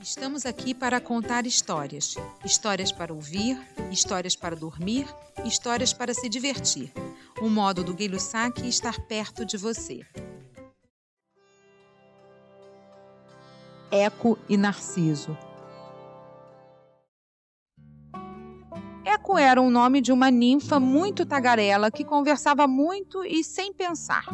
Estamos aqui para contar histórias. Histórias para ouvir, histórias para dormir, histórias para se divertir. Um modo do Guilho Saque estar perto de você. Eco e Narciso. Eco era o nome de uma ninfa muito tagarela que conversava muito e sem pensar.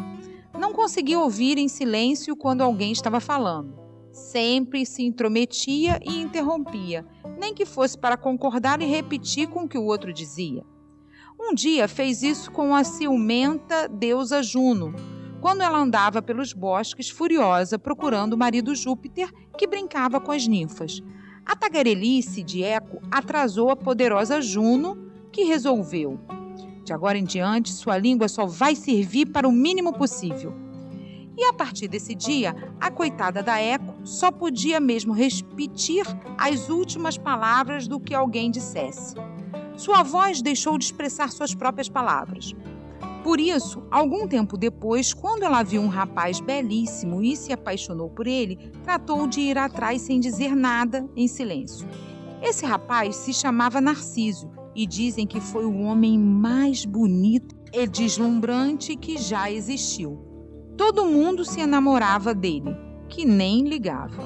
Não conseguia ouvir em silêncio quando alguém estava falando sempre se intrometia e interrompia, nem que fosse para concordar e repetir com o que o outro dizia. Um dia fez isso com a ciumenta deusa Juno, quando ela andava pelos bosques furiosa procurando o marido Júpiter, que brincava com as ninfas. A tagarelice de Eco atrasou a poderosa Juno, que resolveu. De agora em diante, sua língua só vai servir para o mínimo possível e a partir desse dia, a coitada da Eco só podia mesmo repetir as últimas palavras do que alguém dissesse. Sua voz deixou de expressar suas próprias palavras. Por isso, algum tempo depois, quando ela viu um rapaz belíssimo e se apaixonou por ele, tratou de ir atrás sem dizer nada, em silêncio. Esse rapaz se chamava Narciso e dizem que foi o homem mais bonito e deslumbrante que já existiu. Todo mundo se enamorava dele, que nem ligava.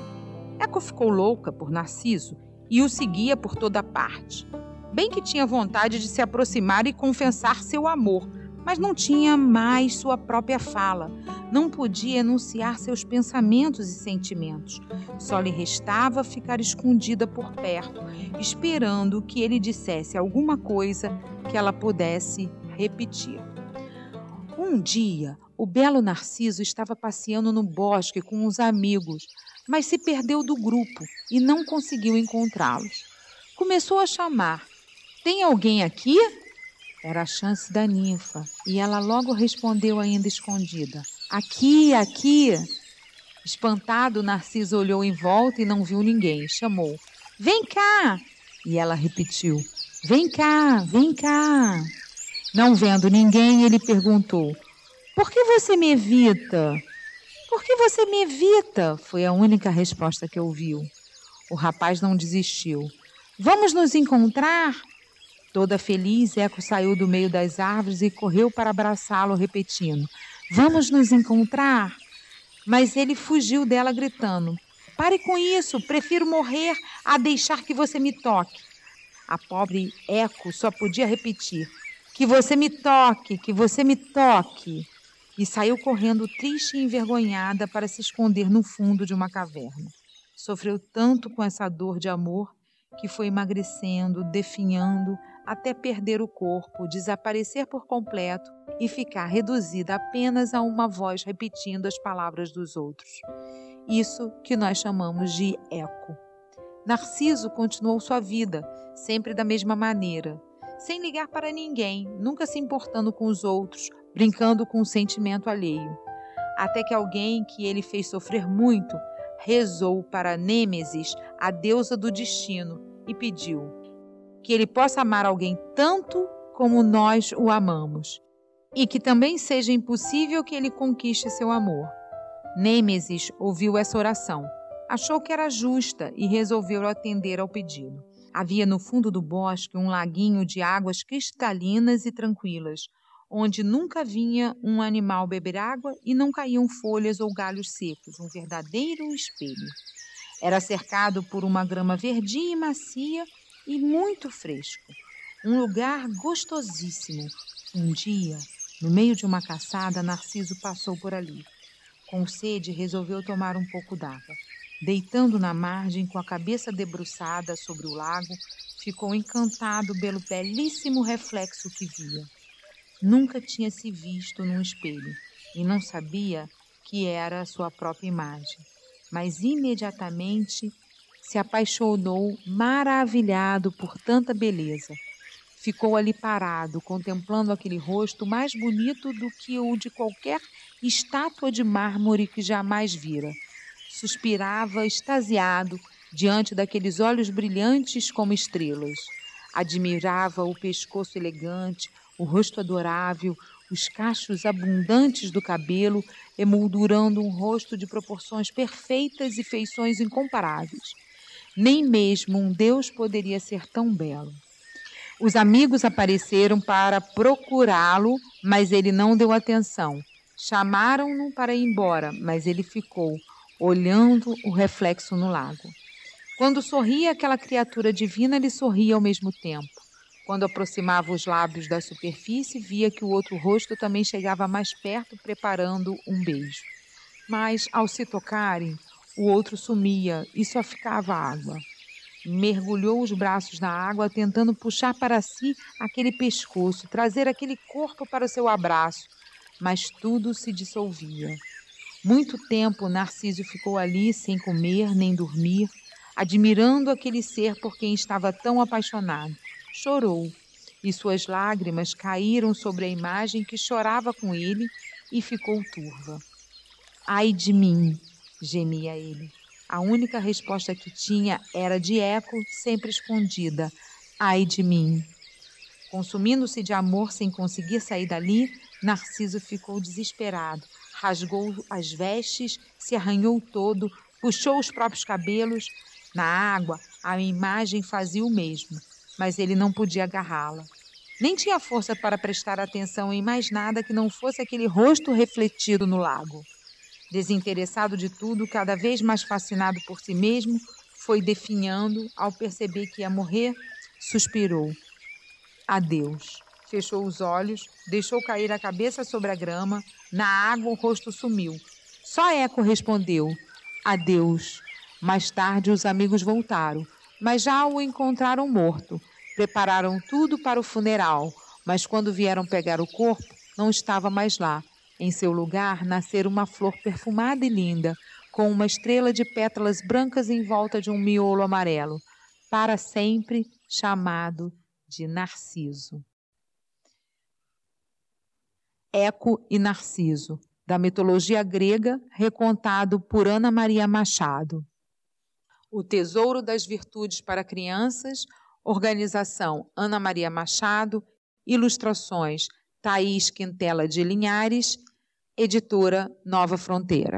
Eco ficou louca por Narciso e o seguia por toda parte. Bem que tinha vontade de se aproximar e confessar seu amor, mas não tinha mais sua própria fala, não podia enunciar seus pensamentos e sentimentos. Só lhe restava ficar escondida por perto, esperando que ele dissesse alguma coisa que ela pudesse repetir. Um dia, o belo Narciso estava passeando no bosque com uns amigos, mas se perdeu do grupo e não conseguiu encontrá-los. Começou a chamar: Tem alguém aqui? Era a chance da ninfa, e ela logo respondeu, ainda escondida: Aqui, aqui. Espantado, Narciso olhou em volta e não viu ninguém. Chamou: Vem cá! E ela repetiu: Vem cá, vem cá. Não vendo ninguém, ele perguntou: por que você me evita? Por que você me evita? Foi a única resposta que ouviu. O rapaz não desistiu. Vamos nos encontrar? Toda feliz, Eco saiu do meio das árvores e correu para abraçá-lo, repetindo: Vamos nos encontrar? Mas ele fugiu dela, gritando: Pare com isso, prefiro morrer a deixar que você me toque. A pobre Eco só podia repetir: Que você me toque, que você me toque e saiu correndo triste e envergonhada para se esconder no fundo de uma caverna. Sofreu tanto com essa dor de amor que foi emagrecendo, definhando, até perder o corpo, desaparecer por completo e ficar reduzida apenas a uma voz repetindo as palavras dos outros. Isso que nós chamamos de eco. Narciso continuou sua vida, sempre da mesma maneira, sem ligar para ninguém, nunca se importando com os outros, brincando com o sentimento alheio. Até que alguém que ele fez sofrer muito rezou para Nêmesis, a deusa do destino, e pediu que ele possa amar alguém tanto como nós o amamos, e que também seja impossível que ele conquiste seu amor. Nêmesis ouviu essa oração, achou que era justa e resolveu atender ao pedido. Havia no fundo do bosque um laguinho de águas cristalinas e tranquilas, onde nunca vinha um animal beber água e não caíam folhas ou galhos secos, um verdadeiro espelho. Era cercado por uma grama verdinha e macia e muito fresco. Um lugar gostosíssimo. Um dia, no meio de uma caçada, Narciso passou por ali. Com sede, resolveu tomar um pouco d'água. Deitando na margem, com a cabeça debruçada sobre o lago, ficou encantado pelo belíssimo reflexo que via. Nunca tinha se visto num espelho e não sabia que era a sua própria imagem, mas imediatamente se apaixonou, maravilhado por tanta beleza. Ficou ali parado, contemplando aquele rosto mais bonito do que o de qualquer estátua de mármore que jamais vira. Suspirava extasiado diante daqueles olhos brilhantes como estrelas. Admirava o pescoço elegante, o rosto adorável, os cachos abundantes do cabelo, emoldurando um rosto de proporções perfeitas e feições incomparáveis. Nem mesmo um Deus poderia ser tão belo. Os amigos apareceram para procurá-lo, mas ele não deu atenção. Chamaram-no para ir embora, mas ele ficou, olhando o reflexo no lago. Quando sorria aquela criatura divina, ele sorria ao mesmo tempo. Quando aproximava os lábios da superfície, via que o outro rosto também chegava mais perto, preparando um beijo. Mas, ao se tocarem, o outro sumia e só ficava água. Mergulhou os braços na água, tentando puxar para si aquele pescoço, trazer aquele corpo para o seu abraço, mas tudo se dissolvia. Muito tempo Narciso ficou ali sem comer nem dormir, admirando aquele ser por quem estava tão apaixonado chorou, e suas lágrimas caíram sobre a imagem que chorava com ele e ficou turva. Ai de mim, gemia ele. A única resposta que tinha era de eco, sempre escondida. Ai de mim. Consumindo-se de amor sem conseguir sair dali, Narciso ficou desesperado. Rasgou as vestes, se arranhou todo, puxou os próprios cabelos. Na água, a imagem fazia o mesmo mas ele não podia agarrá-la. Nem tinha força para prestar atenção em mais nada que não fosse aquele rosto refletido no lago. Desinteressado de tudo, cada vez mais fascinado por si mesmo, foi definhando ao perceber que ia morrer, suspirou. Adeus. Fechou os olhos, deixou cair a cabeça sobre a grama, na água o rosto sumiu. Só Eco respondeu: Adeus. Mais tarde os amigos voltaram, mas já o encontraram morto. Prepararam tudo para o funeral, mas quando vieram pegar o corpo, não estava mais lá. Em seu lugar nascera uma flor perfumada e linda, com uma estrela de pétalas brancas em volta de um miolo amarelo, para sempre chamado de Narciso. Eco e Narciso, da mitologia grega, recontado por Ana Maria Machado. O Tesouro das Virtudes para Crianças, organização Ana Maria Machado, ilustrações Thaís Quintela de Linhares, editora Nova Fronteira.